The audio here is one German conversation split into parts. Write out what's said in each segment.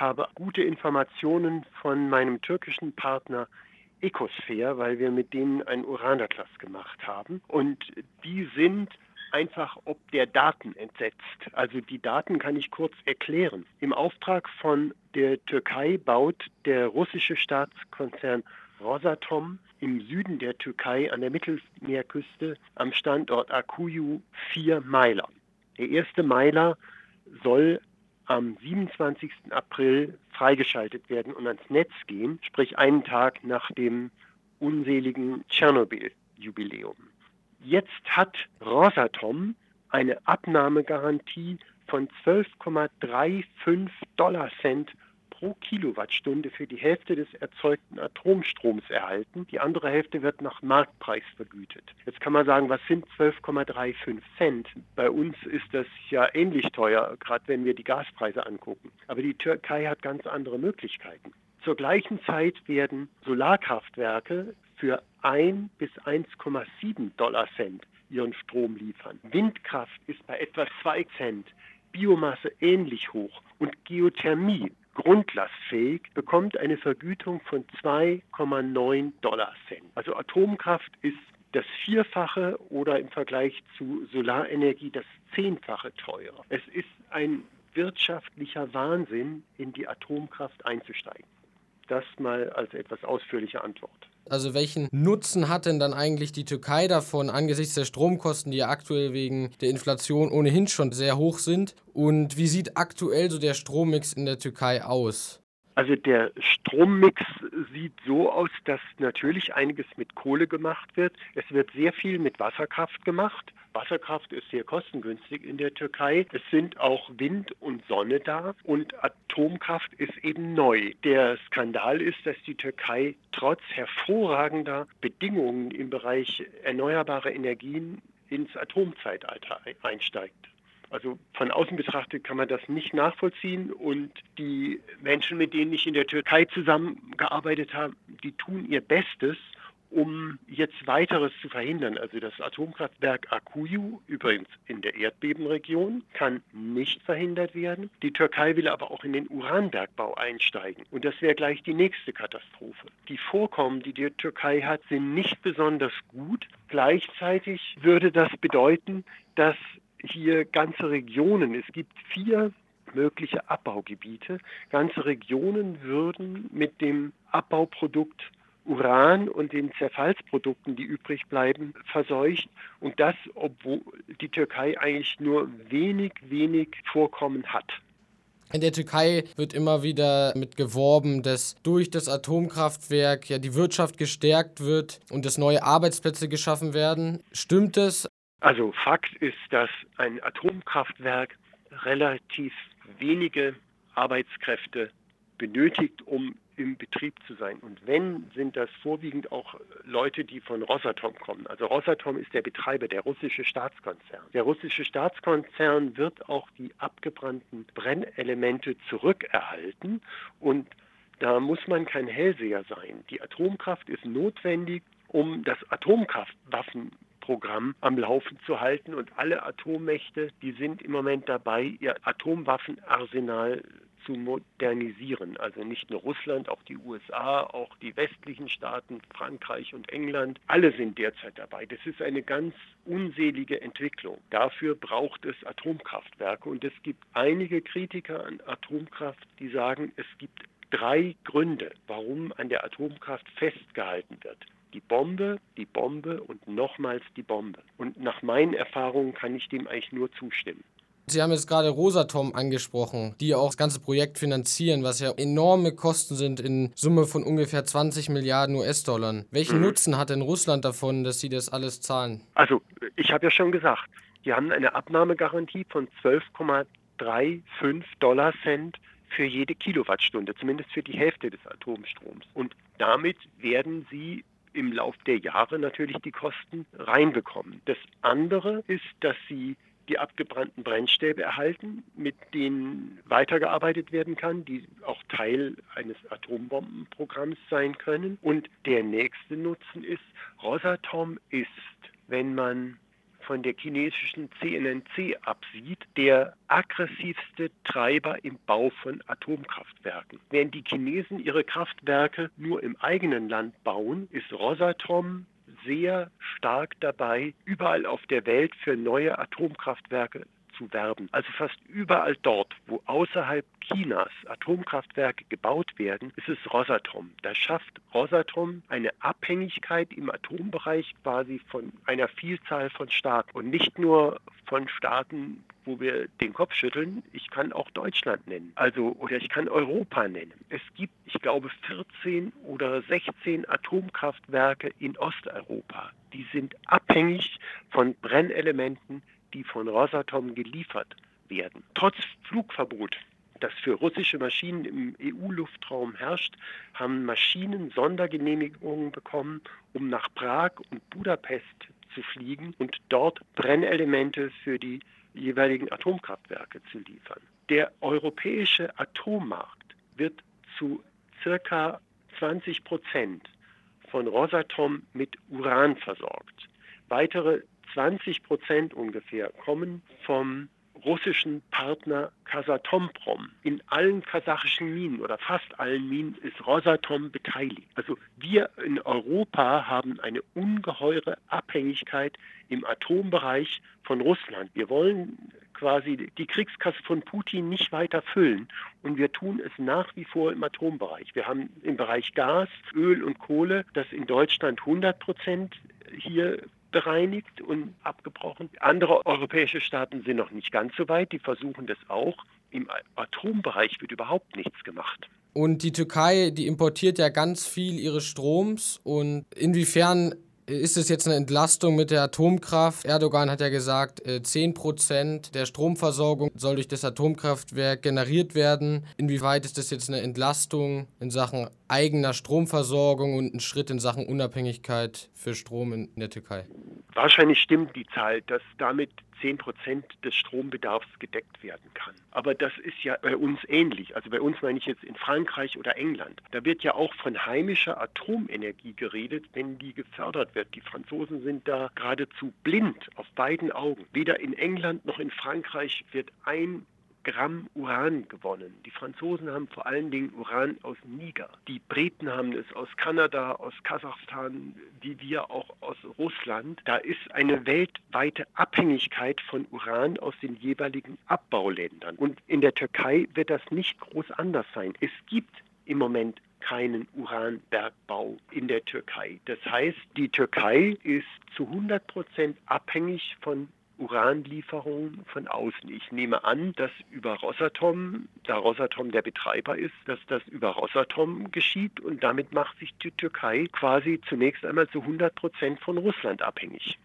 habe gute Informationen von meinem türkischen Partner Ecosphere, weil wir mit denen einen Uranatlas gemacht haben. Und die sind einfach ob der Daten entsetzt. Also die Daten kann ich kurz erklären. Im Auftrag von der Türkei baut der russische Staatskonzern Rosatom im Süden der Türkei an der Mittelmeerküste am Standort Akuyu vier Meiler. Der erste Meiler soll am 27. April freigeschaltet werden und ans Netz gehen, sprich einen Tag nach dem unseligen Tschernobyl-Jubiläum. Jetzt hat Rosatom eine Abnahmegarantie von 12,35 Dollar Cent pro Kilowattstunde für die Hälfte des erzeugten Atomstroms erhalten. Die andere Hälfte wird nach Marktpreis vergütet. Jetzt kann man sagen, was sind 12,35 Cent? Bei uns ist das ja ähnlich teuer, gerade wenn wir die Gaspreise angucken. Aber die Türkei hat ganz andere Möglichkeiten. Zur gleichen Zeit werden Solarkraftwerke für 1 bis 1,7 Dollar Cent ihren Strom liefern. Windkraft ist bei etwa 2 Cent, Biomasse ähnlich hoch und Geothermie grundlastfähig bekommt eine Vergütung von 2,9 Dollar Cent. Also Atomkraft ist das Vierfache oder im Vergleich zu Solarenergie das Zehnfache teurer. Es ist ein wirtschaftlicher Wahnsinn, in die Atomkraft einzusteigen. Das mal als etwas ausführliche Antwort. Also welchen Nutzen hat denn dann eigentlich die Türkei davon angesichts der Stromkosten, die ja aktuell wegen der Inflation ohnehin schon sehr hoch sind? Und wie sieht aktuell so der Strommix in der Türkei aus? Also der Strommix sieht so aus, dass natürlich einiges mit Kohle gemacht wird. Es wird sehr viel mit Wasserkraft gemacht. Wasserkraft ist sehr kostengünstig in der Türkei. Es sind auch Wind und Sonne da und Atomkraft ist eben neu. Der Skandal ist, dass die Türkei trotz hervorragender Bedingungen im Bereich erneuerbare Energien ins Atomzeitalter einsteigt. Also von außen betrachtet kann man das nicht nachvollziehen und die Menschen, mit denen ich in der Türkei zusammengearbeitet habe, die tun ihr Bestes, um jetzt weiteres zu verhindern. Also das Atomkraftwerk Akuyu, übrigens in der Erdbebenregion, kann nicht verhindert werden. Die Türkei will aber auch in den Uranbergbau einsteigen. Und das wäre gleich die nächste Katastrophe. Die Vorkommen, die die Türkei hat, sind nicht besonders gut. Gleichzeitig würde das bedeuten, dass hier ganze Regionen, es gibt vier mögliche Abbaugebiete, ganze Regionen würden mit dem Abbauprodukt Uran und den Zerfallsprodukten, die übrig bleiben, verseucht. Und das, obwohl die Türkei eigentlich nur wenig, wenig Vorkommen hat. In der Türkei wird immer wieder mit geworben, dass durch das Atomkraftwerk ja die Wirtschaft gestärkt wird und dass neue Arbeitsplätze geschaffen werden. Stimmt es? Also Fakt ist, dass ein Atomkraftwerk relativ wenige Arbeitskräfte benötigt, um im Betrieb zu sein. Und wenn, sind das vorwiegend auch Leute, die von Rosatom kommen. Also Rosatom ist der Betreiber, der russische Staatskonzern. Der russische Staatskonzern wird auch die abgebrannten Brennelemente zurückerhalten und da muss man kein Hellseher sein. Die Atomkraft ist notwendig, um das Atomkraftwaffenprogramm am Laufen zu halten. Und alle Atommächte, die sind im Moment dabei, ihr Atomwaffenarsenal zu modernisieren. Also nicht nur Russland, auch die USA, auch die westlichen Staaten, Frankreich und England, alle sind derzeit dabei. Das ist eine ganz unselige Entwicklung. Dafür braucht es Atomkraftwerke und es gibt einige Kritiker an Atomkraft, die sagen, es gibt drei Gründe, warum an der Atomkraft festgehalten wird. Die Bombe, die Bombe und nochmals die Bombe. Und nach meinen Erfahrungen kann ich dem eigentlich nur zustimmen. Sie haben jetzt gerade Rosatom angesprochen, die auch das ganze Projekt finanzieren, was ja enorme Kosten sind in Summe von ungefähr 20 Milliarden US-Dollar. Welchen mhm. Nutzen hat denn Russland davon, dass sie das alles zahlen? Also, ich habe ja schon gesagt, die haben eine Abnahmegarantie von 12,35 Dollar Cent für jede Kilowattstunde, zumindest für die Hälfte des Atomstroms. Und damit werden sie im Laufe der Jahre natürlich die Kosten reinbekommen. Das andere ist, dass sie die abgebrannten Brennstäbe erhalten, mit denen weitergearbeitet werden kann, die auch Teil eines Atombombenprogramms sein können. Und der nächste Nutzen ist, Rosatom ist, wenn man von der chinesischen CNNC absieht, der aggressivste Treiber im Bau von Atomkraftwerken. Während die Chinesen ihre Kraftwerke nur im eigenen Land bauen, ist Rosatom sehr stark dabei, überall auf der Welt für neue Atomkraftwerke zu werben. Also fast überall dort, wo außerhalb Chinas Atomkraftwerke gebaut werden, ist es Rosatom. Da schafft Rosatom eine Abhängigkeit im Atombereich quasi von einer Vielzahl von Staaten und nicht nur von Staaten, wo wir den Kopf schütteln. Ich kann auch Deutschland nennen, also oder ich kann Europa nennen. Es gibt, ich glaube, 14 oder 16 Atomkraftwerke in Osteuropa. Die sind abhängig von Brennelementen, die von Rosatom geliefert werden. Trotz Flugverbot das für russische Maschinen im EU-Luftraum herrscht, haben Maschinen Sondergenehmigungen bekommen, um nach Prag und Budapest zu fliegen und dort Brennelemente für die jeweiligen Atomkraftwerke zu liefern. Der europäische Atommarkt wird zu circa 20 Prozent von Rosatom mit Uran versorgt. Weitere 20 Prozent ungefähr kommen vom russischen Partner Kasatomprom. In allen kasachischen Minen oder fast allen Minen ist Rosatom beteiligt. Also wir in Europa haben eine ungeheure Abhängigkeit im Atombereich von Russland. Wir wollen quasi die Kriegskasse von Putin nicht weiter füllen. Und wir tun es nach wie vor im Atombereich. Wir haben im Bereich Gas, Öl und Kohle, das in Deutschland 100 Prozent hier bereinigt und abgebrochen. Andere europäische Staaten sind noch nicht ganz so weit, die versuchen das auch. Im Atombereich wird überhaupt nichts gemacht. Und die Türkei, die importiert ja ganz viel ihres Stroms. Und inwiefern ist es jetzt eine Entlastung mit der Atomkraft? Erdogan hat ja gesagt, 10% äh, der Stromversorgung soll durch das Atomkraftwerk generiert werden. Inwieweit ist das jetzt eine Entlastung in Sachen eigener Stromversorgung und ein Schritt in Sachen Unabhängigkeit für Strom in der Türkei? Wahrscheinlich stimmt die Zahl, dass damit 10 Prozent des Strombedarfs gedeckt werden kann. Aber das ist ja bei uns ähnlich. Also bei uns meine ich jetzt in Frankreich oder England. Da wird ja auch von heimischer Atomenergie geredet, wenn die gefördert wird. Die Franzosen sind da geradezu blind auf beiden Augen. Weder in England noch in Frankreich wird ein Gramm Uran gewonnen. Die Franzosen haben vor allen Dingen Uran aus Niger. Die Briten haben es aus Kanada, aus Kasachstan, wie wir auch aus Russland. Da ist eine weltweite Abhängigkeit von Uran aus den jeweiligen Abbauländern. Und in der Türkei wird das nicht groß anders sein. Es gibt im Moment keinen Uranbergbau in der Türkei. Das heißt, die Türkei ist zu 100 Prozent abhängig von Uranlieferungen von außen. Ich nehme an, dass über Rosatom, da Rosatom der Betreiber ist, dass das über Rosatom geschieht und damit macht sich die Türkei quasi zunächst einmal zu 100 Prozent von Russland abhängig.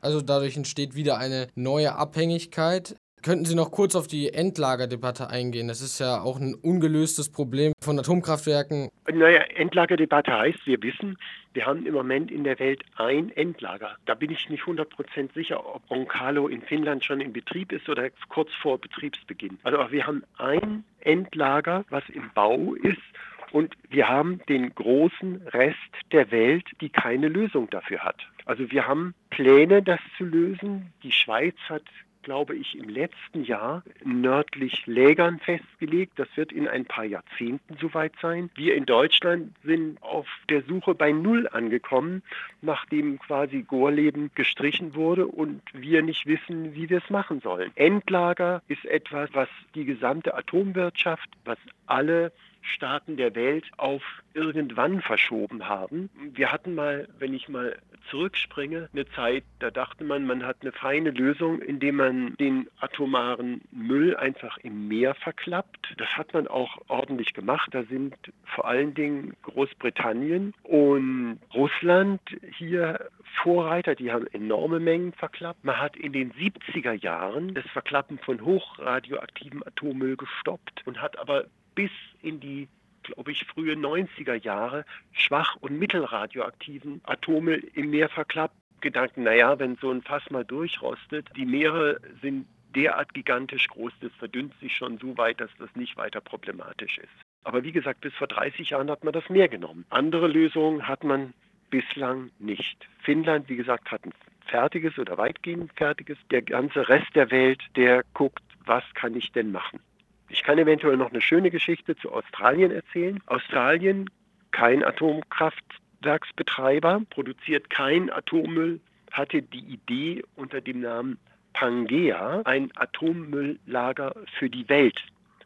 Also dadurch entsteht wieder eine neue Abhängigkeit. Könnten Sie noch kurz auf die Endlagerdebatte eingehen? Das ist ja auch ein ungelöstes Problem von Atomkraftwerken. Naja, Endlagerdebatte heißt, wir wissen, wir haben im Moment in der Welt ein Endlager. Da bin ich nicht 100% sicher, ob Roncalo in Finnland schon in Betrieb ist oder kurz vor Betriebsbeginn. Also wir haben ein Endlager, was im Bau ist und wir haben den großen Rest der Welt, die keine Lösung dafür hat. Also wir haben Pläne, das zu lösen. Die Schweiz hat glaube ich, im letzten Jahr nördlich Lägern festgelegt. Das wird in ein paar Jahrzehnten soweit sein. Wir in Deutschland sind auf der Suche bei Null angekommen, nachdem quasi Gorleben gestrichen wurde und wir nicht wissen, wie wir es machen sollen. Endlager ist etwas, was die gesamte Atomwirtschaft, was alle Staaten der Welt auf irgendwann verschoben haben. Wir hatten mal, wenn ich mal zurückspringe, eine Zeit, da dachte man, man hat eine feine Lösung, indem man den atomaren Müll einfach im Meer verklappt. Das hat man auch ordentlich gemacht. Da sind vor allen Dingen Großbritannien und Russland hier Vorreiter, die haben enorme Mengen verklappt. Man hat in den 70er Jahren das Verklappen von hochradioaktivem Atommüll gestoppt und hat aber bis in die glaube ich, frühe 90er Jahre schwach- und mittelradioaktiven Atome im Meer verklappt. Gedanken, naja, wenn so ein Fass mal durchrostet, die Meere sind derart gigantisch groß, das verdünnt sich schon so weit, dass das nicht weiter problematisch ist. Aber wie gesagt, bis vor 30 Jahren hat man das Meer genommen. Andere Lösungen hat man bislang nicht. Finnland, wie gesagt, hat ein fertiges oder weitgehend fertiges. Der ganze Rest der Welt, der guckt, was kann ich denn machen? Ich kann eventuell noch eine schöne Geschichte zu Australien erzählen. Australien, kein Atomkraftwerksbetreiber, produziert kein Atommüll, hatte die Idee unter dem Namen Pangea, ein Atommülllager für die Welt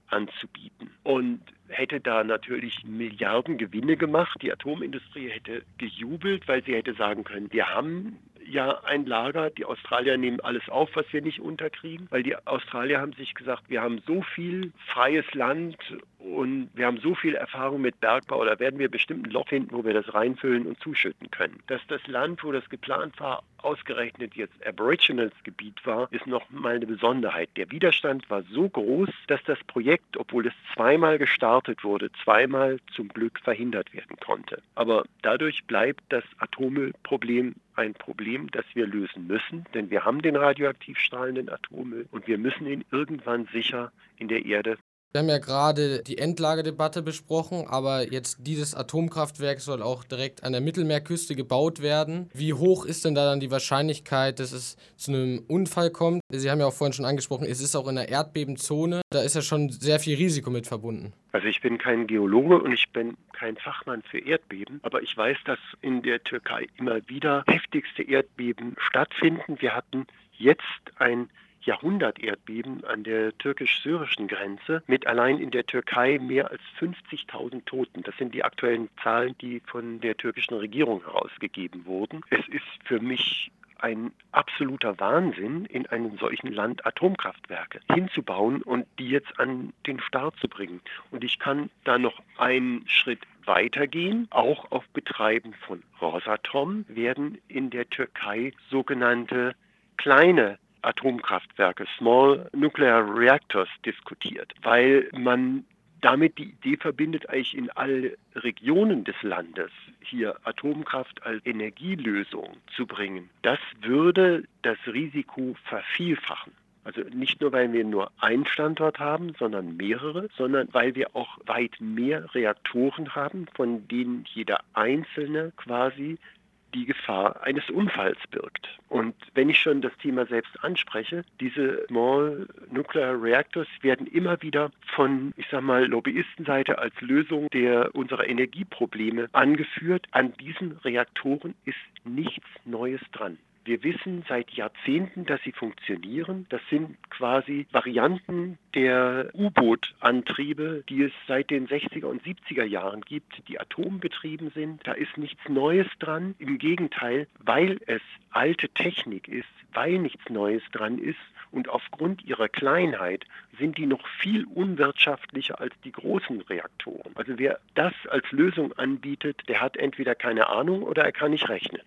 anzubieten. Und hätte da natürlich Milliarden Gewinne gemacht. Die Atomindustrie hätte gejubelt, weil sie hätte sagen können, wir haben ja ein Lager. Die Australier nehmen alles auf, was wir nicht unterkriegen, weil die Australier haben sich gesagt, wir haben so viel freies Land und wir haben so viel Erfahrung mit Bergbau, da werden wir bestimmt ein Loch finden, wo wir das reinfüllen und zuschütten können. Dass das Land, wo das geplant war, ausgerechnet jetzt Aboriginals Gebiet war, ist noch mal eine Besonderheit. Der Widerstand war so groß, dass das Projekt, obwohl es zweimal gestartet wurde, zweimal zum Glück verhindert werden konnte. Aber dadurch bleibt das Atommüllproblem ein Problem, das wir lösen müssen, denn wir haben den radioaktiv strahlenden Atommüll und wir müssen ihn irgendwann sicher in der Erde wir haben ja gerade die Endlagerdebatte besprochen, aber jetzt dieses Atomkraftwerk soll auch direkt an der Mittelmeerküste gebaut werden. Wie hoch ist denn da dann die Wahrscheinlichkeit, dass es zu einem Unfall kommt? Sie haben ja auch vorhin schon angesprochen, es ist auch in der Erdbebenzone. Da ist ja schon sehr viel Risiko mit verbunden. Also ich bin kein Geologe und ich bin kein Fachmann für Erdbeben, aber ich weiß, dass in der Türkei immer wieder heftigste Erdbeben stattfinden. Wir hatten jetzt ein Jahrhunderterdbeben an der türkisch-syrischen Grenze mit allein in der Türkei mehr als 50.000 Toten. Das sind die aktuellen Zahlen, die von der türkischen Regierung herausgegeben wurden. Es ist für mich ein absoluter Wahnsinn, in einem solchen Land Atomkraftwerke hinzubauen und die jetzt an den Start zu bringen. Und ich kann da noch einen Schritt weitergehen. Auch auf Betreiben von Rosatom werden in der Türkei sogenannte kleine Atomkraftwerke, Small Nuclear Reactors, diskutiert, weil man damit die Idee verbindet, eigentlich in alle Regionen des Landes hier Atomkraft als Energielösung zu bringen. Das würde das Risiko vervielfachen. Also nicht nur, weil wir nur einen Standort haben, sondern mehrere, sondern weil wir auch weit mehr Reaktoren haben, von denen jeder einzelne quasi die Gefahr eines Unfalls birgt. Und wenn ich schon das Thema selbst anspreche, diese Small Nuclear Reactors werden immer wieder von, ich sag mal, Lobbyistenseite als Lösung der unserer Energieprobleme angeführt. An diesen Reaktoren ist nichts Neues dran. Wir wissen seit Jahrzehnten, dass sie funktionieren. Das sind quasi Varianten der U-Boot-Antriebe, die es seit den 60er und 70er Jahren gibt, die atombetrieben sind. Da ist nichts Neues dran. Im Gegenteil, weil es alte Technik ist, weil nichts Neues dran ist und aufgrund ihrer Kleinheit sind die noch viel unwirtschaftlicher als die großen Reaktoren. Also wer das als Lösung anbietet, der hat entweder keine Ahnung oder er kann nicht rechnen.